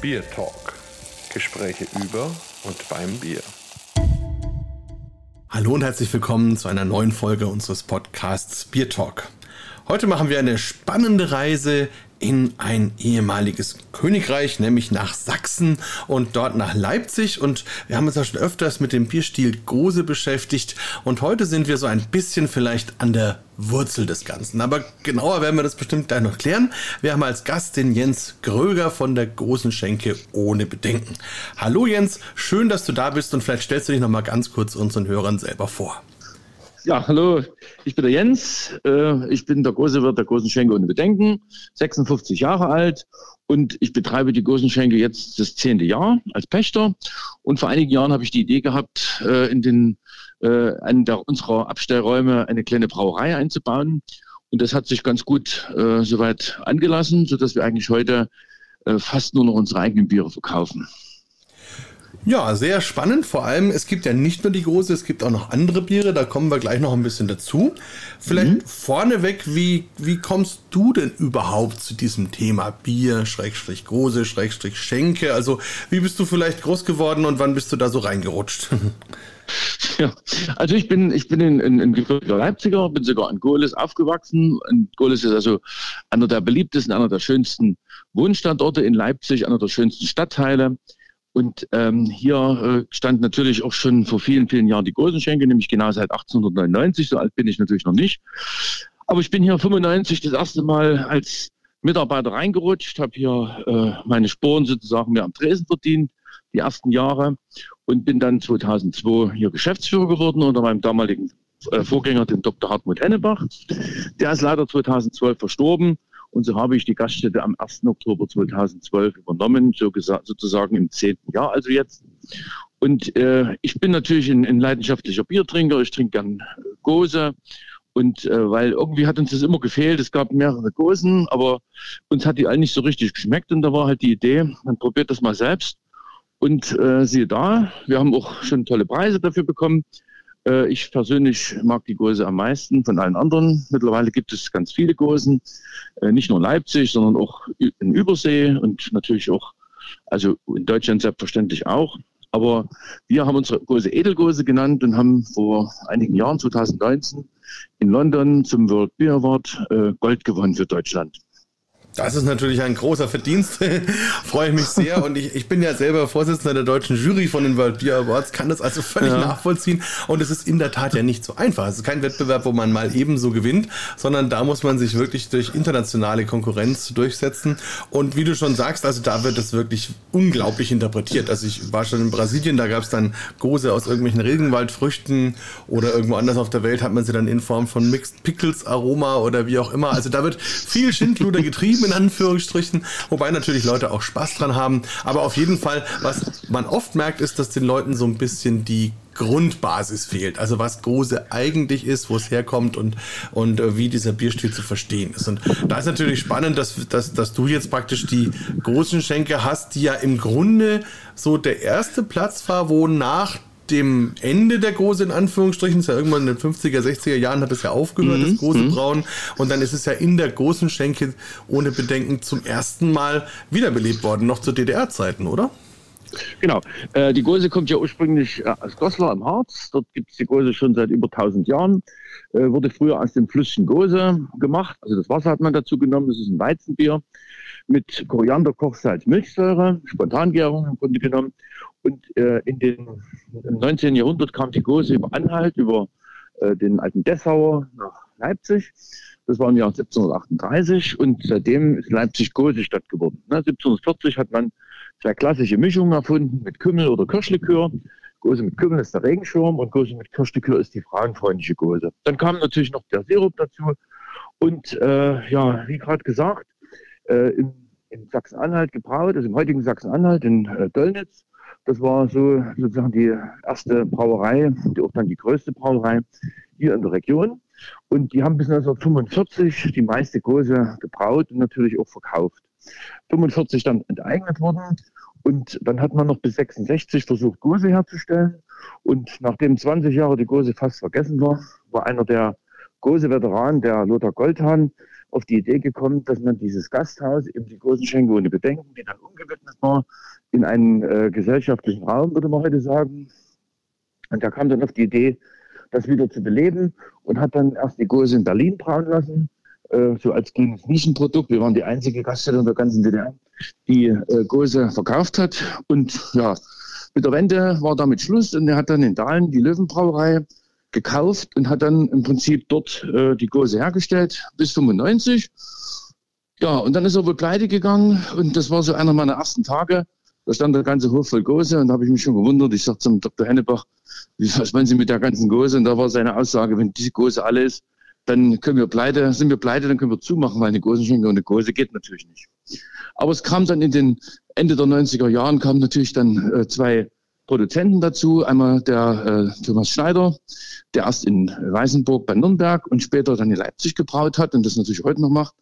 Bier Talk. Gespräche über und beim Bier. Hallo und herzlich willkommen zu einer neuen Folge unseres Podcasts Bier Talk. Heute machen wir eine spannende Reise in ein ehemaliges Königreich, nämlich nach Sachsen und dort nach Leipzig. Und wir haben uns ja schon öfters mit dem Bierstil Gose beschäftigt. Und heute sind wir so ein bisschen vielleicht an der Wurzel des Ganzen. Aber genauer werden wir das bestimmt gleich noch klären. Wir haben als Gast den Jens Gröger von der Gosenschenke ohne Bedenken. Hallo Jens, schön, dass du da bist und vielleicht stellst du dich noch mal ganz kurz unseren Hörern selber vor. Ja, hallo, ich bin der Jens. Äh, ich bin der Gosewirt der Gosenschenke ohne Bedenken, 56 Jahre alt und ich betreibe die Gosenschenke jetzt das zehnte Jahr als Pächter. Und vor einigen Jahren habe ich die Idee gehabt, äh, in den äh, einen der unserer Abstellräume eine kleine Brauerei einzubauen. Und das hat sich ganz gut soweit angelassen, sodass wir eigentlich heute fast nur noch unsere eigenen Biere verkaufen. Ja, sehr spannend. Vor allem, es gibt ja nicht nur die große, es gibt auch noch andere Biere. Da kommen wir gleich noch ein bisschen dazu. Vielleicht mhm. vorneweg, wie, wie kommst du denn überhaupt zu diesem Thema Bier, Schrägstrich große, Schrägstrich Schenke? Also, wie bist du vielleicht groß geworden und wann bist du da so reingerutscht? Ja, also ich bin, ich bin in, in, in gebürtiger Leipziger, bin sogar in Gohlis aufgewachsen. Und Gohlis ist also einer der beliebtesten, einer der schönsten Wohnstandorte in Leipzig, einer der schönsten Stadtteile. Und ähm, hier äh, stand natürlich auch schon vor vielen, vielen Jahren die Gosenschenke, nämlich genau seit 1899. So alt bin ich natürlich noch nicht. Aber ich bin hier 95 das erste Mal als Mitarbeiter reingerutscht, habe hier äh, meine Sporen sozusagen mir am Tresen verdient, die ersten Jahre. Und bin dann 2002 hier Geschäftsführer geworden unter meinem damaligen äh, Vorgänger, dem Dr. Hartmut Hennebach. Der ist leider 2012 verstorben. Und so habe ich die Gaststätte am 1. Oktober 2012 übernommen, so sozusagen im zehnten Jahr, also jetzt. Und äh, ich bin natürlich ein, ein, leidenschaftlicher Biertrinker. Ich trinke gern äh, Gose. Und äh, weil irgendwie hat uns das immer gefehlt. Es gab mehrere Gosen, aber uns hat die alle nicht so richtig geschmeckt. Und da war halt die Idee, man probiert das mal selbst. Und äh, siehe da, wir haben auch schon tolle Preise dafür bekommen. Äh, ich persönlich mag die Gose am meisten von allen anderen. Mittlerweile gibt es ganz viele Gosen, äh, nicht nur in Leipzig, sondern auch in Übersee und natürlich auch, also in Deutschland selbstverständlich auch. Aber wir haben unsere Gose Edelgose genannt und haben vor einigen Jahren, 2019, in London zum World Beer Award äh, Gold gewonnen für Deutschland. Das ist natürlich ein großer Verdienst. Freue ich mich sehr. Und ich, ich bin ja selber Vorsitzender der deutschen Jury von den World Beer Awards, kann das also völlig ja. nachvollziehen. Und es ist in der Tat ja nicht so einfach. Es ist kein Wettbewerb, wo man mal ebenso gewinnt, sondern da muss man sich wirklich durch internationale Konkurrenz durchsetzen. Und wie du schon sagst, also da wird es wirklich unglaublich interpretiert. Also ich war schon in Brasilien, da gab es dann Gose aus irgendwelchen Regenwaldfrüchten oder irgendwo anders auf der Welt hat man sie dann in Form von Mixed Pickles Aroma oder wie auch immer. Also da wird viel Schindluder getrieben in Anführungsstrichen, wobei natürlich Leute auch Spaß dran haben. Aber auf jeden Fall, was man oft merkt, ist, dass den Leuten so ein bisschen die Grundbasis fehlt. Also was Gose eigentlich ist, wo es herkommt und, und äh, wie dieser Bierstil zu verstehen ist. Und da ist natürlich spannend, dass, dass, dass du jetzt praktisch die großen Schenke hast, die ja im Grunde so der erste Platz war, wo nach dem Ende der Gose in Anführungsstrichen, ist ja irgendwann in den 50er, 60er Jahren hat es ja aufgehört, mhm. das große mhm. Brauen. Und dann ist es ja in der großen Schenke ohne Bedenken zum ersten Mal wiederbelebt worden, noch zu DDR-Zeiten, oder? Genau. Äh, die Gose kommt ja ursprünglich äh, aus Goslar im Harz. Dort gibt es die Gose schon seit über 1000 Jahren. Äh, wurde früher aus dem Flüsschen Gose gemacht. Also das Wasser hat man dazu genommen. Das ist ein Weizenbier mit Koriander, Kochsalz, Milchsäure, Spontangärung im Grunde genommen. Und äh, in den, im 19. Jahrhundert kam die Gose über Anhalt, über äh, den alten Dessauer nach Leipzig. Das war im Jahr 1738 und seitdem ist Leipzig Gose Stadt geworden. Ne, 1740 hat man zwei klassische Mischungen erfunden mit Kümmel oder Kirschlikör. Gose mit Kümmel ist der Regenschirm und Gose mit Kirschlikör ist die frauenfreundliche Gose. Dann kam natürlich noch der Sirup dazu. Und äh, ja, wie gerade gesagt, äh, in, in Sachsen-Anhalt gebraut, also im heutigen Sachsen-Anhalt in äh, Döllnitz. Das war so sozusagen die erste Brauerei, die auch dann die größte Brauerei hier in der Region. Und die haben bis 1945 die meiste Gose gebraut und natürlich auch verkauft. 45 dann enteignet worden und dann hat man noch bis 66 versucht, Gose herzustellen. Und nachdem 20 Jahre die Gose fast vergessen war, war einer der Gose-Veteranen, der Lothar Goldhahn, auf die Idee gekommen, dass man dieses Gasthaus, eben die großen Schenke ohne Bedenken, die dann umgewidmet war, in einen äh, gesellschaftlichen Raum, würde man heute sagen. Und da kam dann auf die Idee, das wieder zu beleben und hat dann erst die Gose in Berlin brauen lassen, äh, so als Nischenprodukt. Wir waren die einzige Gaststätte in der ganzen DDR, die äh, Gose verkauft hat. Und ja, mit der Wende war damit Schluss und er hat dann in Dahlen die Löwenbrauerei gekauft und hat dann im Prinzip dort äh, die Gose hergestellt bis 95. Ja, und dann ist er wohl pleite gegangen und das war so einer meiner ersten Tage. Da stand der ganze Hof voll Gose und da habe ich mich schon gewundert. Ich sagte zum Dr. Hennebach, was meinen Sie mit der ganzen Gose? Und da war seine Aussage, wenn diese Gose alle ist, dann können wir pleite, sind wir pleite, dann können wir zumachen, weil eine Gosenschenke und eine Gose geht natürlich nicht. Aber es kam dann in den Ende der 90er Jahren kamen natürlich dann äh, zwei Produzenten dazu. Einmal der äh, Thomas Schneider, der erst in Weißenburg bei Nürnberg und später dann in Leipzig gebraut hat und das natürlich heute noch macht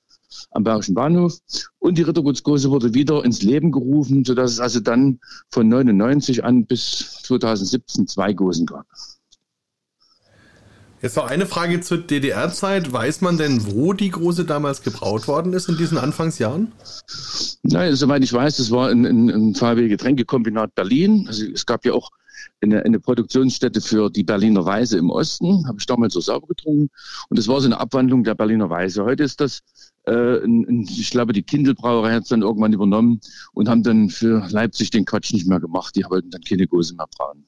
am Bergischen Bahnhof. Und die Rittergutsgose wurde wieder ins Leben gerufen, sodass es also dann von 99 an bis 2017 zwei Gosen gab. Jetzt noch eine Frage zur DDR-Zeit. Weiß man denn, wo die Große damals gebraut worden ist in diesen Anfangsjahren? Nein, soweit ich weiß, das war ein, ein, ein VW Getränkekombinat Berlin. Also es gab ja auch eine, eine Produktionsstätte für die Berliner Weise im Osten, habe ich damals so sauber getrunken. Und das war so eine Abwandlung der Berliner Weise. Heute ist das, äh, ein, ich glaube, die Kindelbrauerei hat es dann irgendwann übernommen und haben dann für Leipzig den Quatsch nicht mehr gemacht. Die wollten dann keine Gose mehr brauen.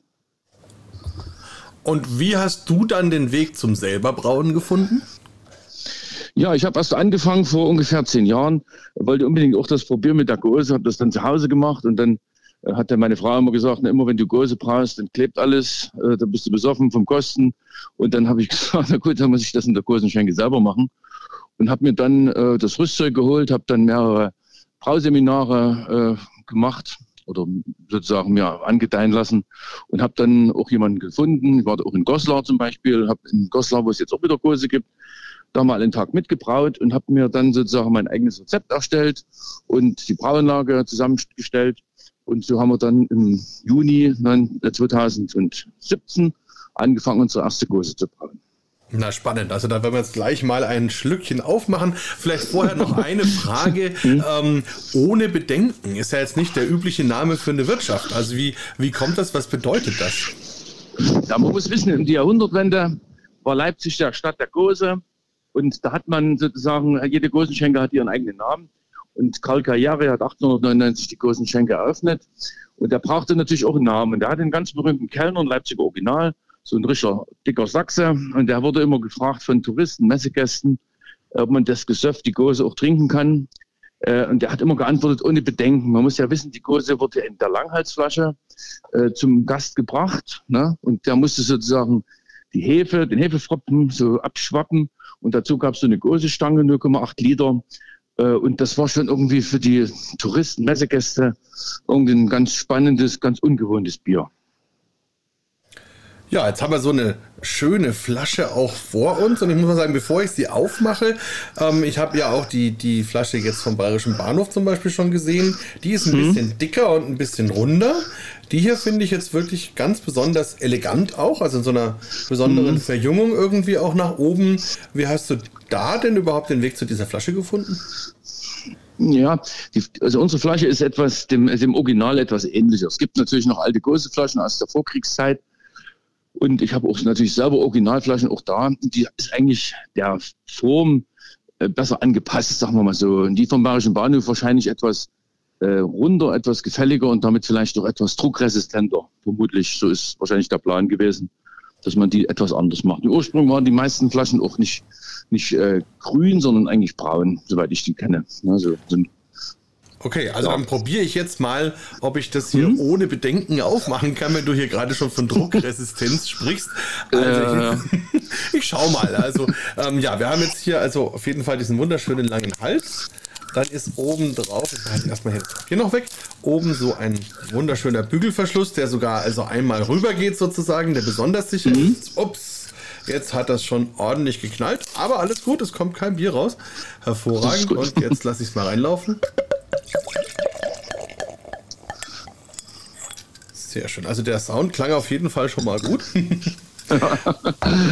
Und wie hast du dann den Weg zum selberbrauen gefunden? Ja, ich habe erst angefangen vor ungefähr zehn Jahren, wollte unbedingt auch das probieren mit der Gose, habe das dann zu Hause gemacht und dann äh, hat dann meine Frau immer gesagt, na, immer wenn du Gose brauchst, dann klebt alles, äh, dann bist du besoffen vom Kosten. Und dann habe ich gesagt, na gut, dann muss ich das in der Gosenschenke selber machen. Und habe mir dann äh, das Rüstzeug geholt, habe dann mehrere Brauseminare äh, gemacht oder sozusagen mir angedeihen lassen und habe dann auch jemanden gefunden. Ich war auch in Goslar zum Beispiel, habe in Goslar, wo es jetzt auch wieder Kurse gibt, da mal einen Tag mitgebraut und habe mir dann sozusagen mein eigenes Rezept erstellt und die Brauanlage zusammengestellt. Und so haben wir dann im Juni 2017 angefangen, unsere erste Kurse zu brauen. Na, spannend. Also da werden wir jetzt gleich mal ein Schlückchen aufmachen. Vielleicht vorher noch eine Frage. Hm? ähm, ohne Bedenken ist ja jetzt nicht der übliche Name für eine Wirtschaft. Also wie, wie kommt das? Was bedeutet das? Ja, man muss wissen, in die Jahrhundertwende war Leipzig der Stadt der Gose. Und da hat man sozusagen, jede Gosenschenke hat ihren eigenen Namen. Und Karl Karriere hat 1899 die Gosenschenke eröffnet. Und der brauchte natürlich auch einen Namen. Und der hat einen ganz berühmten Kellner, ein Leipziger Original, so ein richtiger dicker Sachse. Und der wurde immer gefragt von Touristen, Messegästen, ob man das Gesöff, die Gose auch trinken kann. Äh, und der hat immer geantwortet, ohne Bedenken. Man muss ja wissen, die Gose wurde in der Langhalsflasche äh, zum Gast gebracht. Ne? Und der musste sozusagen die Hefe, den Hefefropfen so abschwappen. Und dazu gab es so eine Gosestange, 0,8 Liter. Äh, und das war schon irgendwie für die Touristen, Messegäste, irgendwie ein ganz spannendes, ganz ungewohntes Bier. Ja, jetzt haben wir so eine schöne Flasche auch vor uns und ich muss mal sagen, bevor ich sie aufmache, ähm, ich habe ja auch die, die Flasche jetzt vom Bayerischen Bahnhof zum Beispiel schon gesehen. Die ist ein mhm. bisschen dicker und ein bisschen runder. Die hier finde ich jetzt wirklich ganz besonders elegant auch, also in so einer besonderen mhm. Verjüngung irgendwie auch nach oben. Wie hast du da denn überhaupt den Weg zu dieser Flasche gefunden? Ja, die, also unsere Flasche ist etwas dem, dem Original etwas ähnlicher. Es gibt natürlich noch alte Goseflaschen aus der Vorkriegszeit, und ich habe auch natürlich selber Originalflaschen auch da. Die ist eigentlich der Form äh, besser angepasst, sagen wir mal so. Und die vom Bayerischen Bahnhof wahrscheinlich etwas äh, runder, etwas gefälliger und damit vielleicht auch etwas druckresistenter. Vermutlich, so ist wahrscheinlich der Plan gewesen, dass man die etwas anders macht. Im Ursprung waren die meisten Flaschen auch nicht, nicht äh, grün, sondern eigentlich braun, soweit ich die kenne. Also sind Okay, also ja. dann probiere ich jetzt mal, ob ich das hier hm? ohne Bedenken aufmachen kann, wenn du hier gerade schon von Druckresistenz sprichst. Also ich, ich schau mal. Also ähm, ja, wir haben jetzt hier also auf jeden Fall diesen wunderschönen langen Hals. Dann ist oben drauf, ich halte erstmal hier, hier noch weg, oben so ein wunderschöner Bügelverschluss, der sogar also einmal rüber geht sozusagen, der besonders sicher mhm. ist. Ups, Jetzt hat das schon ordentlich geknallt, aber alles gut, es kommt kein Bier raus. Hervorragend. Und jetzt lasse ich es mal reinlaufen. Sehr schön. Also der Sound klang auf jeden Fall schon mal gut.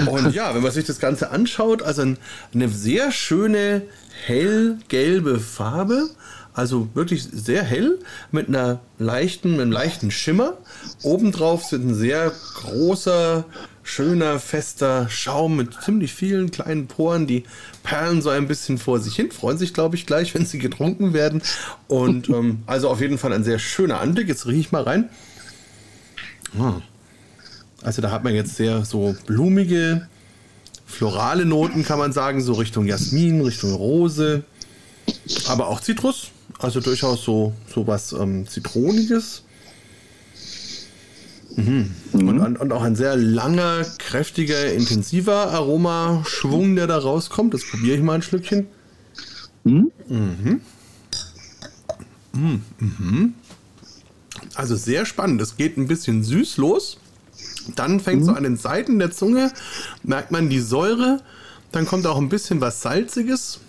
Und ja, wenn man sich das Ganze anschaut, also eine sehr schöne hellgelbe Farbe. Also wirklich sehr hell mit einer leichten, mit einem leichten Schimmer. Obendrauf sind ein sehr großer, schöner, fester Schaum mit ziemlich vielen kleinen Poren, die perlen so ein bisschen vor sich hin, freuen sich, glaube ich, gleich, wenn sie getrunken werden. Und ähm, also auf jeden Fall ein sehr schöner Anblick. Jetzt rieche ich mal rein. Ah. Also da hat man jetzt sehr so blumige, florale Noten, kann man sagen, so Richtung Jasmin, Richtung Rose, aber auch Zitrus. Also durchaus so, so was ähm, Zitroniges. Mhm. Mhm. Und, und, auch ein sehr langer, kräftiger, intensiver Aromaschwung, der da rauskommt. Das probiere ich mal ein Schlückchen. Mhm. Mhm. Mhm. Also sehr spannend. Es geht ein bisschen süß los. Dann fängt so an den Seiten der Zunge, merkt man die Säure. Dann kommt auch ein bisschen was Salziges.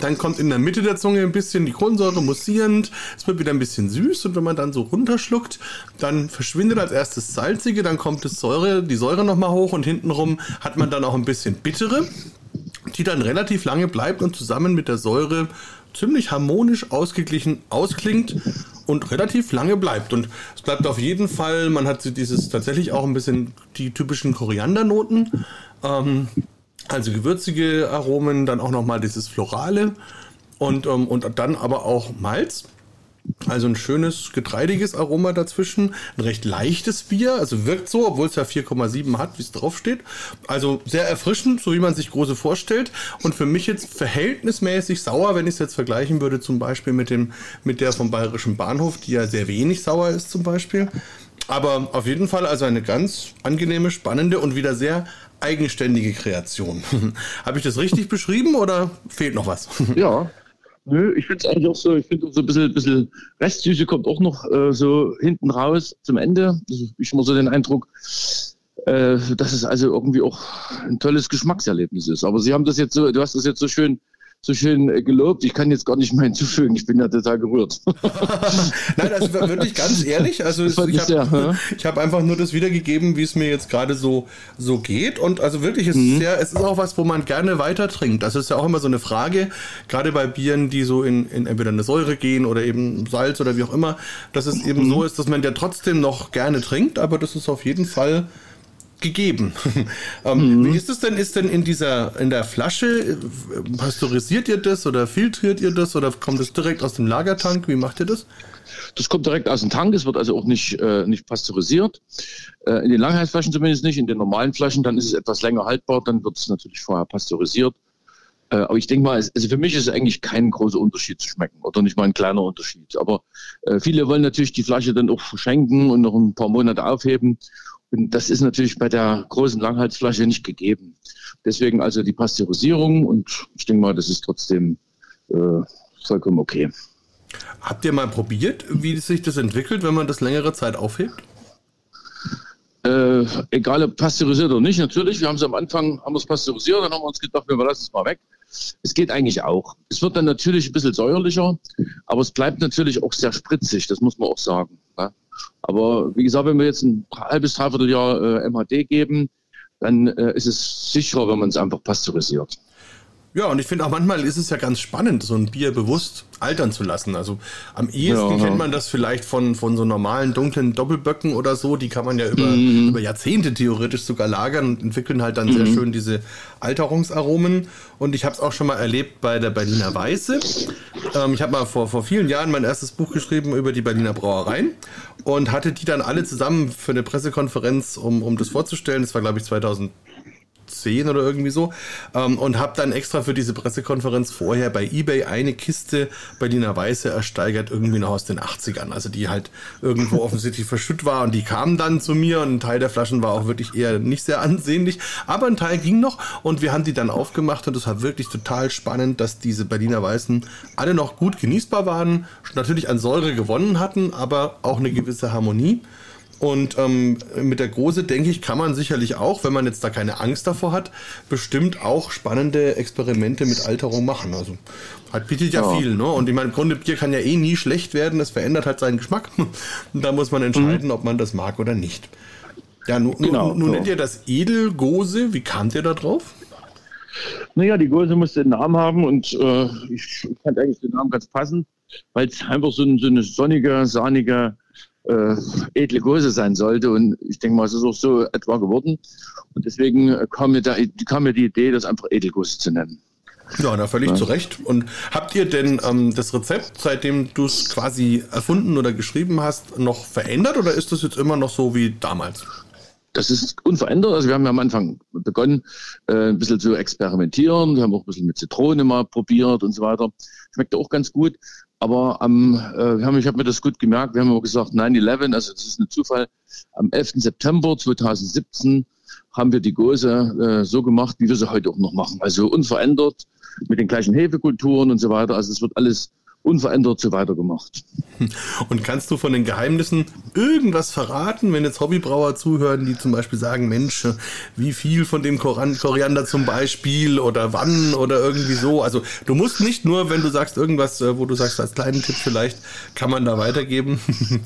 Dann kommt in der Mitte der Zunge ein bisschen die Kohlensäure mussierend. Es wird wieder ein bisschen süß und wenn man dann so runterschluckt, dann verschwindet als erstes salzige, dann kommt das Säure, die Säure nochmal hoch und hintenrum hat man dann auch ein bisschen bittere, die dann relativ lange bleibt und zusammen mit der Säure ziemlich harmonisch ausgeglichen ausklingt und relativ lange bleibt. Und es bleibt auf jeden Fall, man hat dieses tatsächlich auch ein bisschen die typischen Koriandernoten. Ähm, also gewürzige Aromen, dann auch nochmal dieses Florale und, ähm, und dann aber auch Malz. Also ein schönes getreidiges Aroma dazwischen, ein recht leichtes Bier, also wirkt so, obwohl es ja 4,7 hat, wie es draufsteht. Also sehr erfrischend, so wie man sich große vorstellt. Und für mich jetzt verhältnismäßig sauer, wenn ich es jetzt vergleichen würde, zum Beispiel mit, dem, mit der vom Bayerischen Bahnhof, die ja sehr wenig sauer ist zum Beispiel. Aber auf jeden Fall also eine ganz angenehme, spannende und wieder sehr eigenständige Kreation. Habe ich das richtig beschrieben oder fehlt noch was? ja. Nö, ich finde es eigentlich auch so, ich finde so ein bisschen, bisschen Restsüße kommt auch noch äh, so hinten raus zum Ende. Also ich habe so den Eindruck, äh, dass es also irgendwie auch ein tolles Geschmackserlebnis ist. Aber Sie haben das jetzt so, du hast das jetzt so schön so schön äh, gelobt. Ich kann jetzt gar nicht mehr hinzufügen. Ich bin ja total gerührt. Nein, also wirklich ganz ehrlich. Also ich habe hab einfach nur das wiedergegeben, wie es mir jetzt gerade so, so geht. Und also wirklich, es, mhm. ist ja, es ist auch was, wo man gerne weiter trinkt. Das ist ja auch immer so eine Frage, gerade bei Bieren, die so in, in entweder eine Säure gehen oder eben Salz oder wie auch immer, dass es eben mhm. so ist, dass man ja trotzdem noch gerne trinkt, aber das ist auf jeden Fall gegeben. ähm, mhm. Wie ist es denn? Ist denn in dieser, in der Flasche, äh, pasteurisiert ihr das oder filtriert ihr das oder kommt es direkt aus dem Lagertank? Wie macht ihr das? Das kommt direkt aus dem Tank, es wird also auch nicht, äh, nicht pasteurisiert. Äh, in den Langheitsflaschen zumindest nicht, in den normalen Flaschen, dann ist es etwas länger haltbar, dann wird es natürlich vorher pasteurisiert. Äh, aber ich denke mal, also für mich ist es eigentlich kein großer Unterschied zu schmecken oder nicht mal ein kleiner Unterschied. Aber äh, viele wollen natürlich die Flasche dann auch verschenken und noch ein paar Monate aufheben. Und das ist natürlich bei der großen Langhaltsflasche nicht gegeben. Deswegen also die Pasteurisierung und ich denke mal, das ist trotzdem äh, vollkommen okay. Habt ihr mal probiert, wie sich das entwickelt, wenn man das längere Zeit aufhebt? Äh, egal ob pasteurisiert oder nicht, natürlich. Wir haben es am Anfang, haben es pasteurisiert, dann haben wir uns gedacht, wir lassen es mal weg. Es geht eigentlich auch. Es wird dann natürlich ein bisschen säuerlicher, aber es bleibt natürlich auch sehr spritzig, das muss man auch sagen. Ja? Aber wie gesagt, wenn wir jetzt ein halbes, dreiviertel Jahr äh, MHD geben, dann äh, ist es sicherer, wenn man es einfach pasteurisiert. Ja, und ich finde auch manchmal ist es ja ganz spannend, so ein Bier bewusst altern zu lassen. Also am ehesten ja, kennt man das vielleicht von, von so normalen dunklen Doppelböcken oder so. Die kann man ja über, mhm. über Jahrzehnte theoretisch sogar lagern und entwickeln halt dann mhm. sehr schön diese Alterungsaromen. Und ich habe es auch schon mal erlebt bei der Berliner Weiße. Ähm, ich habe mal vor, vor vielen Jahren mein erstes Buch geschrieben über die Berliner Brauereien und hatte die dann alle zusammen für eine Pressekonferenz, um, um das vorzustellen. Das war, glaube ich, 2000 10 oder irgendwie so. Ähm, und habe dann extra für diese Pressekonferenz vorher bei eBay eine Kiste Berliner Weiße ersteigert, irgendwie noch aus den 80ern. Also die halt irgendwo offensichtlich verschütt war und die kamen dann zu mir und ein Teil der Flaschen war auch wirklich eher nicht sehr ansehnlich. Aber ein Teil ging noch und wir haben die dann aufgemacht und es war wirklich total spannend, dass diese Berliner Weißen alle noch gut genießbar waren, natürlich an Säure gewonnen hatten, aber auch eine gewisse Harmonie. Und ähm, mit der Große, denke ich, kann man sicherlich auch, wenn man jetzt da keine Angst davor hat, bestimmt auch spannende Experimente mit Alterung machen. Also hat bietet ja, ja, viel, ne? Und ich meine, im Grunde Bier kann ja eh nie schlecht werden, es verändert halt seinen Geschmack. Und da muss man entscheiden, mhm. ob man das mag oder nicht. Ja, nun, genau, nun, nun so. nennt ihr das Edelgose. Wie kamt ihr da drauf? Naja, die Gose musste den Namen haben und äh, ich fand eigentlich den Namen ganz passend, weil es einfach so, ein, so, eine sonnige, sahnige, äh, edle Gose sein sollte. Und ich denke mal, es ist auch so etwa geworden. Und deswegen kam mir, da, kam mir die Idee, das einfach Edelgose zu nennen. Ja, da völlig ja. zu Recht. Und habt ihr denn ähm, das Rezept, seitdem du es quasi erfunden oder geschrieben hast, noch verändert oder ist das jetzt immer noch so wie damals? Das ist unverändert. Also wir haben ja am Anfang begonnen, äh, ein bisschen zu experimentieren. Wir haben auch ein bisschen mit Zitrone mal probiert und so weiter. Schmeckt auch ganz gut. Aber ähm, äh, wir haben, ich habe mir das gut gemerkt, wir haben auch gesagt, 9-11, also das ist ein Zufall, am 11. September 2017 haben wir die Gose äh, so gemacht, wie wir sie heute auch noch machen. Also unverändert, mit den gleichen Hefekulturen und so weiter. Also es wird alles unverändert so weitergemacht. Und kannst du von den Geheimnissen irgendwas verraten, wenn jetzt Hobbybrauer zuhören, die zum Beispiel sagen, Mensch, wie viel von dem Koriander zum Beispiel oder wann oder irgendwie so. Also du musst nicht nur, wenn du sagst irgendwas, äh, wo du sagst, als kleinen Tipp vielleicht, kann man da weitergeben.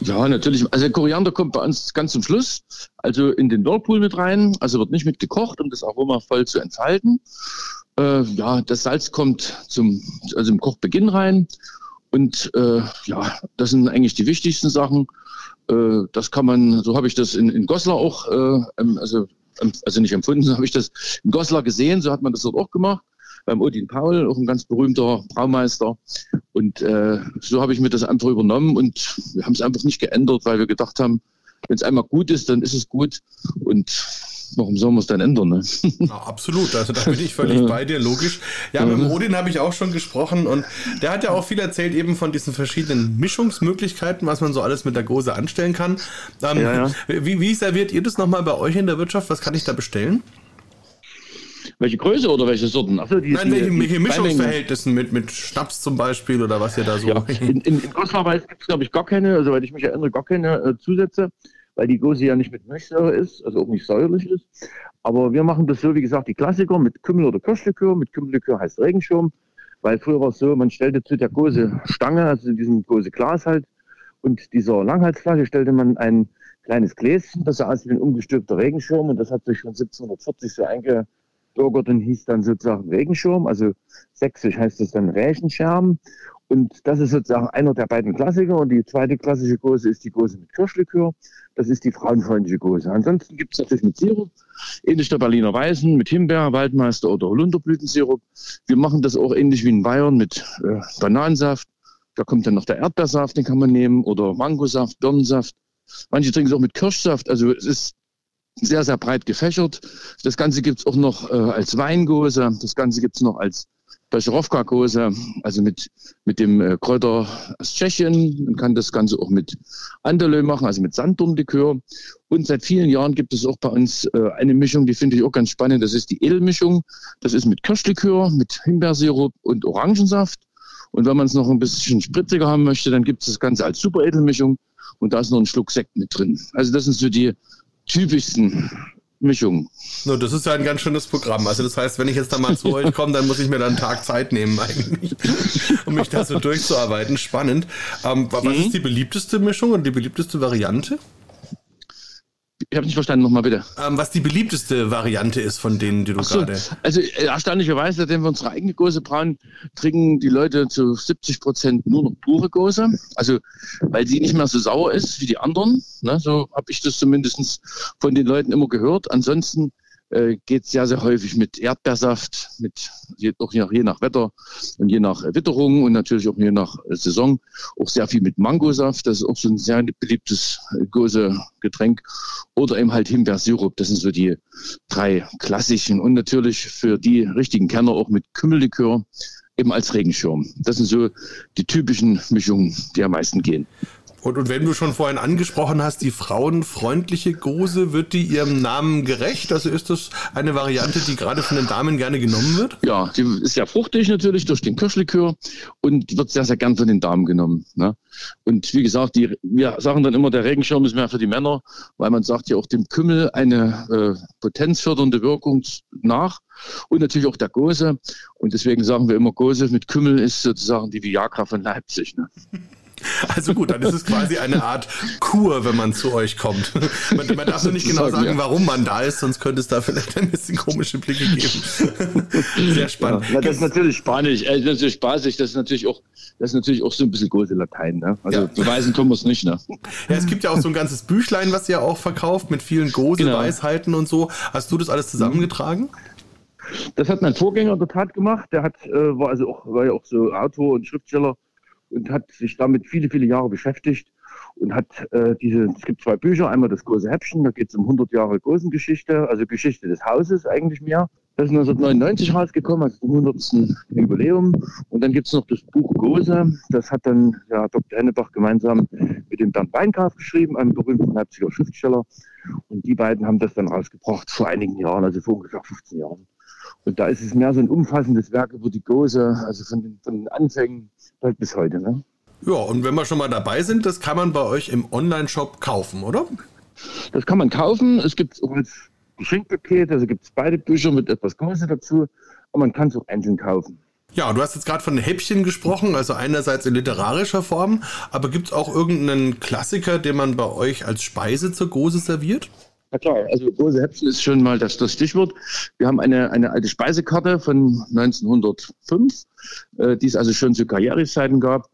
Ja, natürlich. Also Koriander kommt bei uns ganz zum Schluss, also in den Whirlpool mit rein. Also wird nicht mit gekocht, um das Aroma voll zu entfalten. Äh, ja, das Salz kommt zum, also im Kochbeginn rein. Und äh, ja, das sind eigentlich die wichtigsten Sachen. Äh, das kann man, so habe ich das in, in Goslar auch, äh, also, also nicht empfunden, so habe ich das in Goslar gesehen, so hat man das dort auch gemacht. Beim Odin Paul, auch ein ganz berühmter Braumeister. Und äh, so habe ich mir das einfach übernommen und wir haben es einfach nicht geändert, weil wir gedacht haben, wenn es einmal gut ist, dann ist es gut. Und warum sollen wir es dann ändern? Ne? Ja, absolut, also da bin ich völlig bei dir, logisch. Ja, mit dem Odin habe ich auch schon gesprochen und der hat ja auch viel erzählt eben von diesen verschiedenen Mischungsmöglichkeiten, was man so alles mit der Gose anstellen kann. Ähm, ja, ja. Wie, wie serviert ihr das nochmal bei euch in der Wirtschaft? Was kann ich da bestellen? Welche Größe oder welche Sorten? Achso, die, Nein, welche, welche Mischungsverhältnissen mit, mit Schnaps zum Beispiel oder was ihr da so. Ja, in, in, in gibt es, glaube ich, gar keine, also weil ich mich erinnere, gar keine äh, Zusätze weil die Gose ja nicht mit Milchsäure ist, also auch nicht säuerlich ist. Aber wir machen das so, wie gesagt, die Klassiker mit Kümmel oder Kirschlikör. Mit Kümmellikör heißt Regenschirm, weil früher war es so, man stellte zu der Gose Stange, also diesem Gose Glas halt, und dieser Langhalsflasche stellte man ein kleines Gläschen, das sah aus wie ein umgestülpter Regenschirm und das hat sich schon 1740 so eingebürgert und hieß dann sozusagen Regenschirm, also sächsisch heißt es dann Rächenschirm und das ist sozusagen einer der beiden Klassiker. Und die zweite klassische Gose ist die Gose mit Kirschlikör. Das ist die frauenfreundliche Gose. Ansonsten gibt es natürlich mit Sirup, ähnlich der Berliner Weißen, mit Himbeer, Waldmeister oder Holunderblütensirup. Wir machen das auch ähnlich wie in Bayern mit äh, Bananensaft. Da kommt dann noch der Erdbeersaft, den kann man nehmen, oder Mangosaft, Birnensaft. Manche trinken es auch mit Kirschsaft. Also es ist sehr, sehr breit gefächert. Das Ganze gibt es auch noch äh, als Weingose. Das Ganze gibt es noch als Becherowka-Gose, also mit, mit dem äh, Kräuter aus Tschechien. Man kann das Ganze auch mit Andalö machen, also mit Sanddumlikör. Und seit vielen Jahren gibt es auch bei uns äh, eine Mischung, die finde ich auch ganz spannend. Das ist die Edelmischung. Das ist mit Kirschlikör, mit Himbeersirup und Orangensaft. Und wenn man es noch ein bisschen spritziger haben möchte, dann gibt es das Ganze als Super-Edelmischung. Und da ist noch ein Schluck Sekt mit drin. Also das sind so die typischsten Mischung. No, das ist ja ein ganz schönes Programm. Also das heißt, wenn ich jetzt da mal zu euch komme, dann muss ich mir dann einen Tag Zeit nehmen eigentlich, um mich da so durchzuarbeiten. Spannend. Ähm, was mhm. ist die beliebteste Mischung und die beliebteste Variante? Ich habe nicht verstanden, nochmal bitte. Ähm, was die beliebteste Variante ist von denen, die du so, gerade. Also äh, erstaunlicherweise, seitdem wir unsere eigene Gose brauen, trinken die Leute zu 70 Prozent nur noch pure Gose. Also weil sie nicht mehr so sauer ist wie die anderen. Ne? So habe ich das zumindest von den Leuten immer gehört. Ansonsten äh, geht sehr, sehr häufig mit Erdbeersaft, mit je, auch je nach, je nach Wetter und je nach Witterung und natürlich auch je nach äh, Saison. Auch sehr viel mit Mangosaft, das ist auch so ein sehr beliebtes äh, Gose-Getränk. Oder eben halt Himbeersirup, das sind so die drei klassischen. Und natürlich für die richtigen Kenner auch mit Kümmellikör eben als Regenschirm. Das sind so die typischen Mischungen, die am meisten gehen. Und, und wenn du schon vorhin angesprochen hast, die frauenfreundliche Gose, wird die ihrem Namen gerecht? Also ist das eine Variante, die gerade von den Damen gerne genommen wird? Ja, die ist sehr fruchtig natürlich durch den Kirschlikör und wird sehr, sehr gern von den Damen genommen. Ne? Und wie gesagt, die, wir sagen dann immer, der Regenschirm ist mehr für die Männer, weil man sagt ja auch dem Kümmel eine äh, potenzfördernde Wirkung nach und natürlich auch der Gose. Und deswegen sagen wir immer, Gose mit Kümmel ist sozusagen die Viagra von Leipzig. Ne? Also gut, dann ist es quasi eine Art Kur, wenn man zu euch kommt. Man, man darf nur nicht genau sagen, warum man da ist, sonst könnte es da vielleicht ein bisschen komische Blicke geben. Sehr spannend. Ja, das ist natürlich spanisch, äh, das ist natürlich spaßig, das ist natürlich auch, das ist natürlich auch so ein bisschen große Latein. Ne? Also ja. beweisen können wir es nicht. Ne? Ja, es gibt ja auch so ein ganzes Büchlein, was ihr auch verkauft mit vielen Gose-Weisheiten genau. und so. Hast du das alles zusammengetragen? Das hat mein Vorgänger in der Tat gemacht. Der hat, äh, war also auch, war ja auch so Autor und Schriftsteller und hat sich damit viele, viele Jahre beschäftigt und hat äh, diese, es gibt zwei Bücher, einmal das große Häppchen, da geht es um 100 Jahre Gosengeschichte, also Geschichte des Hauses eigentlich mehr. Das ist 1999 rausgekommen, also zum 100. Jubiläum. Und dann gibt es noch das Buch Gose, das hat dann ja, Dr. Hennebach gemeinsam mit dem Bernd Weinkauf geschrieben, einem berühmten Leipziger Schriftsteller. Und die beiden haben das dann rausgebracht vor einigen Jahren, also vor ungefähr 15 Jahren. Und da ist es mehr so ein umfassendes Werk über die Gose, also von den, von den Anfängen halt bis heute. Ne? Ja, und wenn wir schon mal dabei sind, das kann man bei euch im Online-Shop kaufen, oder? Das kann man kaufen. Es gibt auch als Geschenkpaket, also gibt es beide Bücher mit etwas Größe dazu, und man kann es auch einzeln kaufen. Ja, du hast jetzt gerade von Häppchen gesprochen, also einerseits in literarischer Form, aber gibt es auch irgendeinen Klassiker, den man bei euch als Speise zur Gose serviert? Na klar, also große Häppchen ist schon mal das, das Stichwort. Wir haben eine, eine alte Speisekarte von 1905, äh, die es also schon zu Karrierezeiten gab.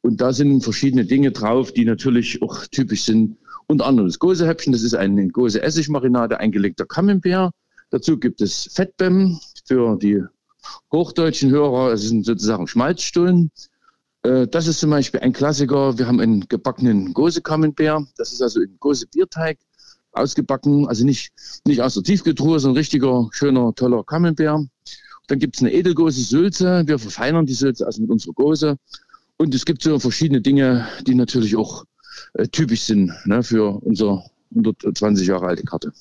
Und da sind verschiedene Dinge drauf, die natürlich auch typisch sind. Unter anderem das Gosehäppchen, das ist eine Gose Essigmarinade, eingelegter Camembert. Dazu gibt es Fettbäm für die hochdeutschen Hörer, es sind sozusagen Schmalzstullen. Äh, das ist zum Beispiel ein Klassiker. Wir haben einen gebackenen Gose Camembert. Das ist also ein Gose Bierteig ausgebacken, also nicht, nicht aus der Tiefkühltruhe, sondern richtiger, schöner, toller Camembert. Dann gibt es eine Edelgose Sülze. Wir verfeinern die Sülze also mit unserer Gose. Und es gibt so verschiedene Dinge, die natürlich auch äh, typisch sind ne, für unsere 120 Jahre alte Karte.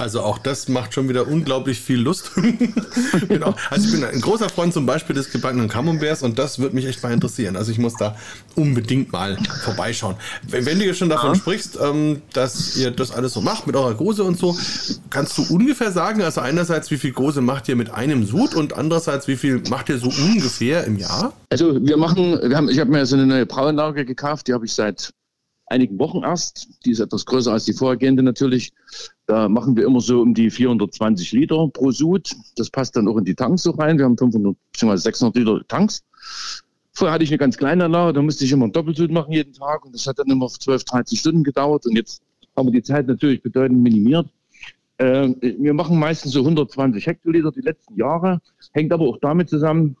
Also auch das macht schon wieder unglaublich viel Lust. genau. Also ich bin ein großer Freund zum Beispiel des gebackenen Camemberts und das würde mich echt mal interessieren. Also ich muss da unbedingt mal vorbeischauen. Wenn, du jetzt schon davon ja. sprichst, ähm, dass ihr das alles so macht mit eurer Gose und so, kannst du ungefähr sagen, also einerseits wie viel Gose macht ihr mit einem Sud und andererseits wie viel macht ihr so ungefähr im Jahr? Also wir machen, wir haben, ich habe mir so eine neue Brauanlage gekauft, die habe ich seit einigen Wochen erst. Die ist etwas größer als die vorhergehende natürlich. Da machen wir immer so um die 420 Liter pro Sud. Das passt dann auch in die Tanks so rein. Wir haben 500 bzw. 600 Liter Tanks. Vorher hatte ich eine ganz kleine Anlage, da musste ich immer einen Doppelsud machen jeden Tag und das hat dann immer 12, 13 Stunden gedauert und jetzt haben wir die Zeit natürlich bedeutend minimiert. Äh, wir machen meistens so 120 Hektoliter die letzten Jahre, hängt aber auch damit zusammen,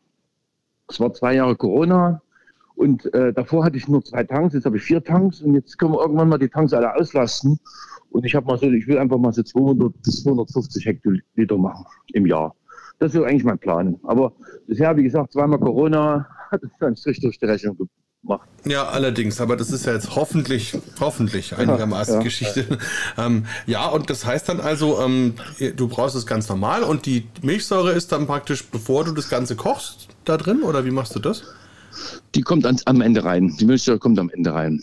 es war zwei Jahre Corona, und äh, davor hatte ich nur zwei Tanks, jetzt habe ich vier Tanks und jetzt können wir irgendwann mal die Tanks alle auslasten. Und ich habe mal so, ich will einfach mal so 200 bis 250 Hektoliter machen im Jahr. Das ist eigentlich mein Plan. Aber bisher, wie gesagt, zweimal Corona hat es dann Strich durch die Rechnung gemacht. Ja, allerdings, aber das ist ja jetzt hoffentlich, hoffentlich einigermaßen ja, Geschichte. Ja. Ähm, ja, und das heißt dann also, ähm, du brauchst es ganz normal und die Milchsäure ist dann praktisch, bevor du das Ganze kochst, da drin oder wie machst du das? Die kommt ans, am Ende rein. Die Milchsäure kommt am Ende rein.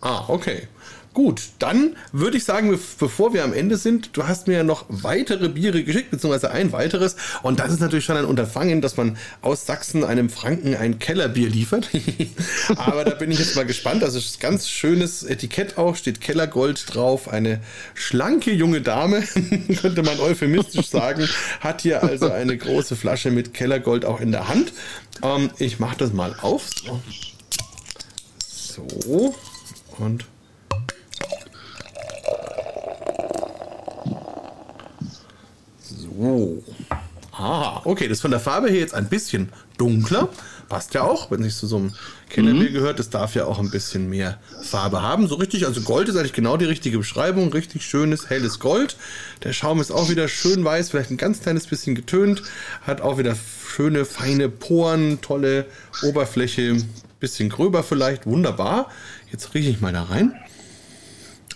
Ah, okay. Gut, dann würde ich sagen, bevor wir am Ende sind, du hast mir ja noch weitere Biere geschickt, beziehungsweise ein weiteres. Und das ist natürlich schon ein Unterfangen, dass man aus Sachsen einem Franken ein Kellerbier liefert. Aber da bin ich jetzt mal gespannt. Also ist ganz schönes Etikett auch, steht Kellergold drauf. Eine schlanke junge Dame, könnte man euphemistisch sagen, hat hier also eine große Flasche mit Kellergold auch in der Hand. Ähm, ich mache das mal auf. So. Und So. Ah, okay, das ist von der Farbe her jetzt ein bisschen dunkler. Passt ja auch, wenn es zu so einem Kellerbier mhm. gehört. Das darf ja auch ein bisschen mehr Farbe haben. So richtig, also Gold ist eigentlich genau die richtige Beschreibung. Richtig schönes, helles Gold. Der Schaum ist auch wieder schön weiß, vielleicht ein ganz kleines bisschen getönt. Hat auch wieder schöne, feine Poren, tolle Oberfläche. Bisschen gröber vielleicht, wunderbar. Jetzt rieche ich mal da rein.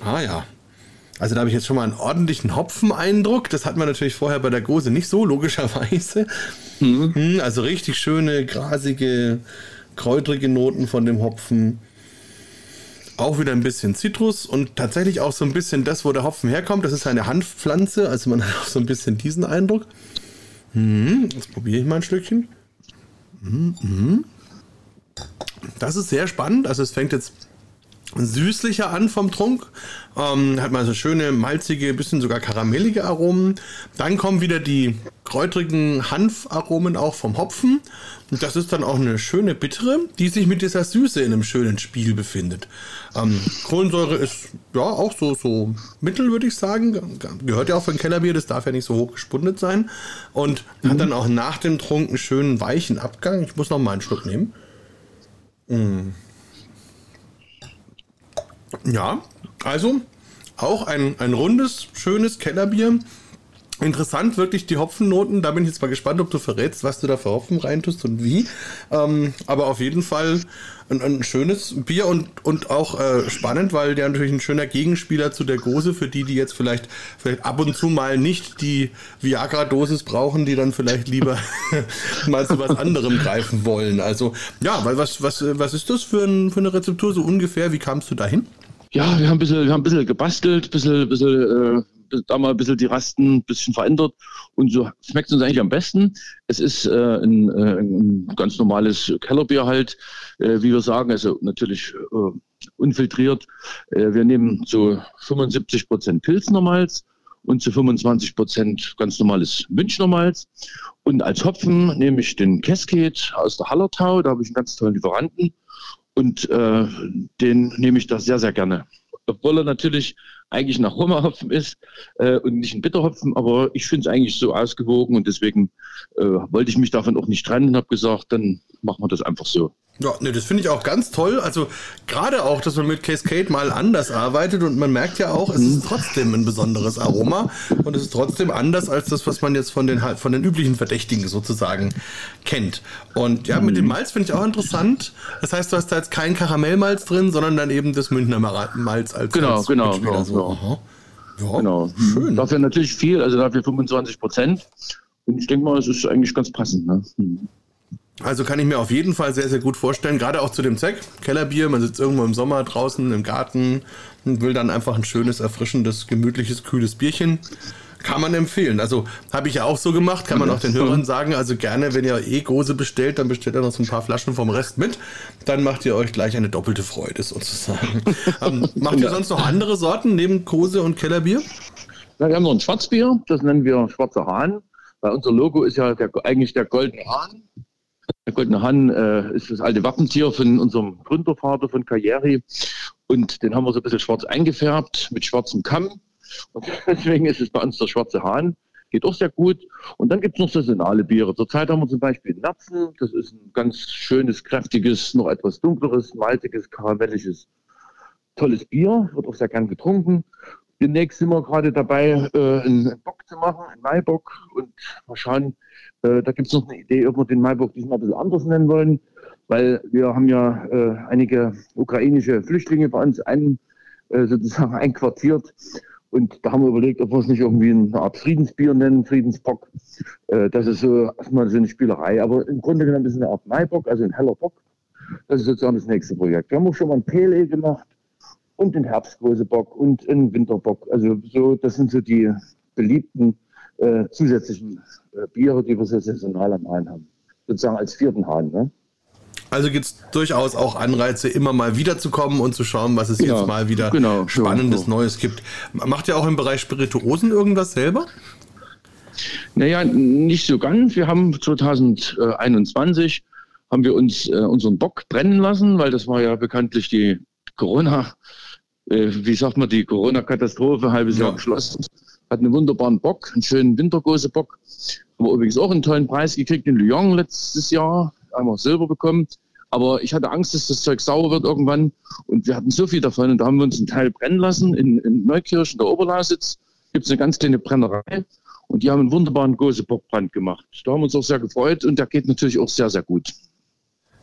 Ah ja, also da habe ich jetzt schon mal einen ordentlichen Hopfeneindruck. Das hat man natürlich vorher bei der Gose nicht so, logischerweise. Mhm. Hm, also richtig schöne, grasige, kräutrige Noten von dem Hopfen. Auch wieder ein bisschen Zitrus und tatsächlich auch so ein bisschen das, wo der Hopfen herkommt. Das ist eine Hanfpflanze, also man hat auch so ein bisschen diesen Eindruck. Hm, jetzt probiere ich mal ein Stückchen. Hm, Das ist sehr spannend. Also es fängt jetzt süßlicher an vom Trunk. Ähm, hat man so schöne, malzige, bisschen sogar karamellige Aromen. Dann kommen wieder die kräutrigen Hanfaromen auch vom Hopfen. Und das ist dann auch eine schöne bittere, die sich mit dieser Süße in einem schönen Spiel befindet. Ähm, Kohlensäure ist ja auch so, so mittel, würde ich sagen. Gehört ja auch für ein Kellerbier, das darf ja nicht so hoch gespundet sein. Und mhm. hat dann auch nach dem Trunk einen schönen weichen Abgang. Ich muss noch mal einen Schluck nehmen. Mmh. Ja, also auch ein, ein rundes, schönes Kellerbier. Interessant, wirklich die Hopfennoten. Da bin ich jetzt mal gespannt, ob du verrätst, was du da für Hopfen reintust und wie. Ähm, aber auf jeden Fall ein, ein, schönes Bier und, und auch äh, spannend, weil der natürlich ein schöner Gegenspieler zu der Gose, für die, die jetzt vielleicht, vielleicht ab und zu mal nicht die Viagra-Dosis brauchen, die dann vielleicht lieber mal zu was anderem greifen wollen. Also, ja, weil was, was, was ist das für, ein, für eine Rezeptur so ungefähr? Wie kamst du dahin? Ja, wir haben ein bisschen, wir haben ein bisschen gebastelt, ein bisschen, bisschen äh, da mal ein bisschen die Rasten ein bisschen verändert und so schmeckt es uns eigentlich am besten. Es ist äh, ein, äh, ein, ganz normales Kellerbier halt, äh, wie wir sagen, also natürlich äh, unfiltriert. Äh, wir nehmen zu 75 Prozent Pilznermalz und zu 25 Prozent ganz normales Münchnermalz. Und als Hopfen nehme ich den Cascade aus der Hallertau, da habe ich einen ganz tollen Lieferanten und äh, den nehme ich da sehr, sehr gerne obwohl er natürlich eigentlich ein Aromahopfen ist äh, und nicht ein Bitterhopfen, aber ich finde es eigentlich so ausgewogen und deswegen äh, wollte ich mich davon auch nicht trennen und habe gesagt, dann machen wir das einfach so. Ja, ne, das finde ich auch ganz toll. Also gerade auch, dass man mit Cascade mal anders arbeitet und man merkt ja auch, es ist trotzdem ein besonderes Aroma und es ist trotzdem anders als das, was man jetzt von den von den üblichen Verdächtigen sozusagen kennt. Und ja, mit dem Malz finde ich auch interessant. Das heißt, du hast da jetzt kein Karamellmalz drin, sondern dann eben das Münchner Malz als genau, als genau, genau, so. ja, genau. Schön. Dafür natürlich viel, also dafür 25 Prozent. Und ich denke mal, es ist eigentlich ganz passend. Ne? Hm. Also kann ich mir auf jeden Fall sehr, sehr gut vorstellen, gerade auch zu dem Zweck. Kellerbier, man sitzt irgendwo im Sommer draußen im Garten und will dann einfach ein schönes, erfrischendes, gemütliches, kühles Bierchen. Kann man empfehlen. Also habe ich ja auch so gemacht, kann man auch den Hörern sagen. Also gerne, wenn ihr eh große bestellt, dann bestellt ihr noch so ein paar Flaschen vom Rest mit. Dann macht ihr euch gleich eine doppelte Freude sozusagen. ähm, macht ihr sonst noch andere Sorten neben Kose und Kellerbier? Ja, wir haben noch ein Schwarzbier, das nennen wir Schwarzer Hahn. Weil unser Logo ist ja der, eigentlich der goldene Hahn. Der Goldene Hahn äh, ist das alte Wappentier von unserem Gründervater von Karriere. Und den haben wir so ein bisschen schwarz eingefärbt mit schwarzem Kamm. Und deswegen ist es bei uns der schwarze Hahn. Geht auch sehr gut. Und dann gibt es noch saisonale Biere. Zurzeit haben wir zum Beispiel Napfen. Das ist ein ganz schönes, kräftiges, noch etwas dunkleres, maltiges, karamellisches, tolles Bier. Wird auch sehr gern getrunken. Demnächst sind wir gerade dabei, äh, einen Bock zu machen, einen Maibock. Und mal schauen, äh, da gibt es noch eine Idee, ob wir den Maibock diesmal ein bisschen anders nennen wollen, weil wir haben ja äh, einige ukrainische Flüchtlinge bei uns ein, äh, sozusagen einquartiert. Und da haben wir überlegt, ob wir es nicht irgendwie eine Art Friedensbier nennen, Friedensbock. Äh, das ist so erstmal so eine Spielerei. Aber im Grunde genommen ist es eine Art Maibock, also ein heller Bock. Das ist sozusagen das nächste Projekt. Wir haben auch schon mal ein Pele gemacht und den Herbstgrößebock und einen Winterbock. Also so, das sind so die beliebten äh, zusätzlichen äh, Biere, die wir so saisonal am Hahn haben. Sozusagen als vierten Hahn. Ne? Also gibt es durchaus auch Anreize, immer mal wiederzukommen und zu schauen, was es genau. jetzt mal wieder genau. Spannendes so. Neues gibt. Macht ihr auch im Bereich Spirituosen irgendwas selber? Naja, nicht so ganz. Wir haben 2021 haben wir uns äh, unseren Bock brennen lassen, weil das war ja bekanntlich die Corona, äh, wie sagt man, die Corona-Katastrophe, halbes ja. Jahr geschlossen hat einen wunderbaren Bock, einen schönen Wintergose-Bock. Haben wir übrigens auch einen tollen Preis gekriegt in Lyon letztes Jahr, wir Silber bekommen. Aber ich hatte Angst, dass das Zeug sauer wird irgendwann. Und wir hatten so viel davon. Und da haben wir uns einen Teil brennen lassen. In, in Neukirchen, der Oberlausitz, gibt es eine ganz kleine Brennerei. Und die haben einen wunderbaren Gose-Bockbrand gemacht. Da haben wir uns auch sehr gefreut. Und der geht natürlich auch sehr, sehr gut.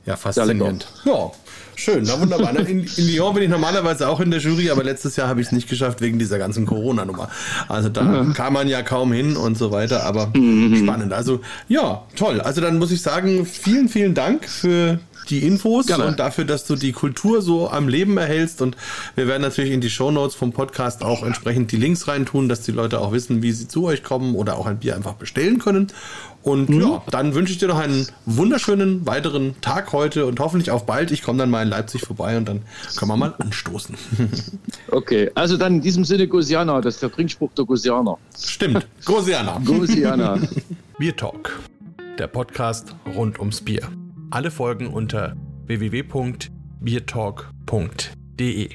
Ja, faszinierend. Ja, schön, na wunderbar. In, in, Lyon bin ich normalerweise auch in der Jury, aber letztes Jahr habe ich es nicht geschafft wegen dieser ganzen Corona-Nummer. Also da mhm. kam man ja kaum hin und so weiter, aber mhm. spannend. Also ja, toll. Also dann muss ich sagen, vielen, vielen Dank für die Infos Gerne. und dafür, dass du die Kultur so am Leben erhältst. Und wir werden natürlich in die Show Notes vom Podcast auch entsprechend die Links reintun, dass die Leute auch wissen, wie sie zu euch kommen oder auch ein Bier einfach bestellen können. Und mhm. ja, dann wünsche ich dir noch einen wunderschönen weiteren Tag heute und hoffentlich auf bald. Ich komme dann mal in Leipzig vorbei und dann können wir mal anstoßen. Okay, also dann in diesem Sinne Gosiana, das ist der Trinkspruch der Gosianer. Stimmt, Gosiana. Gosiana. Bier Talk, der Podcast rund ums Bier. Alle Folgen unter www.biertalk.de.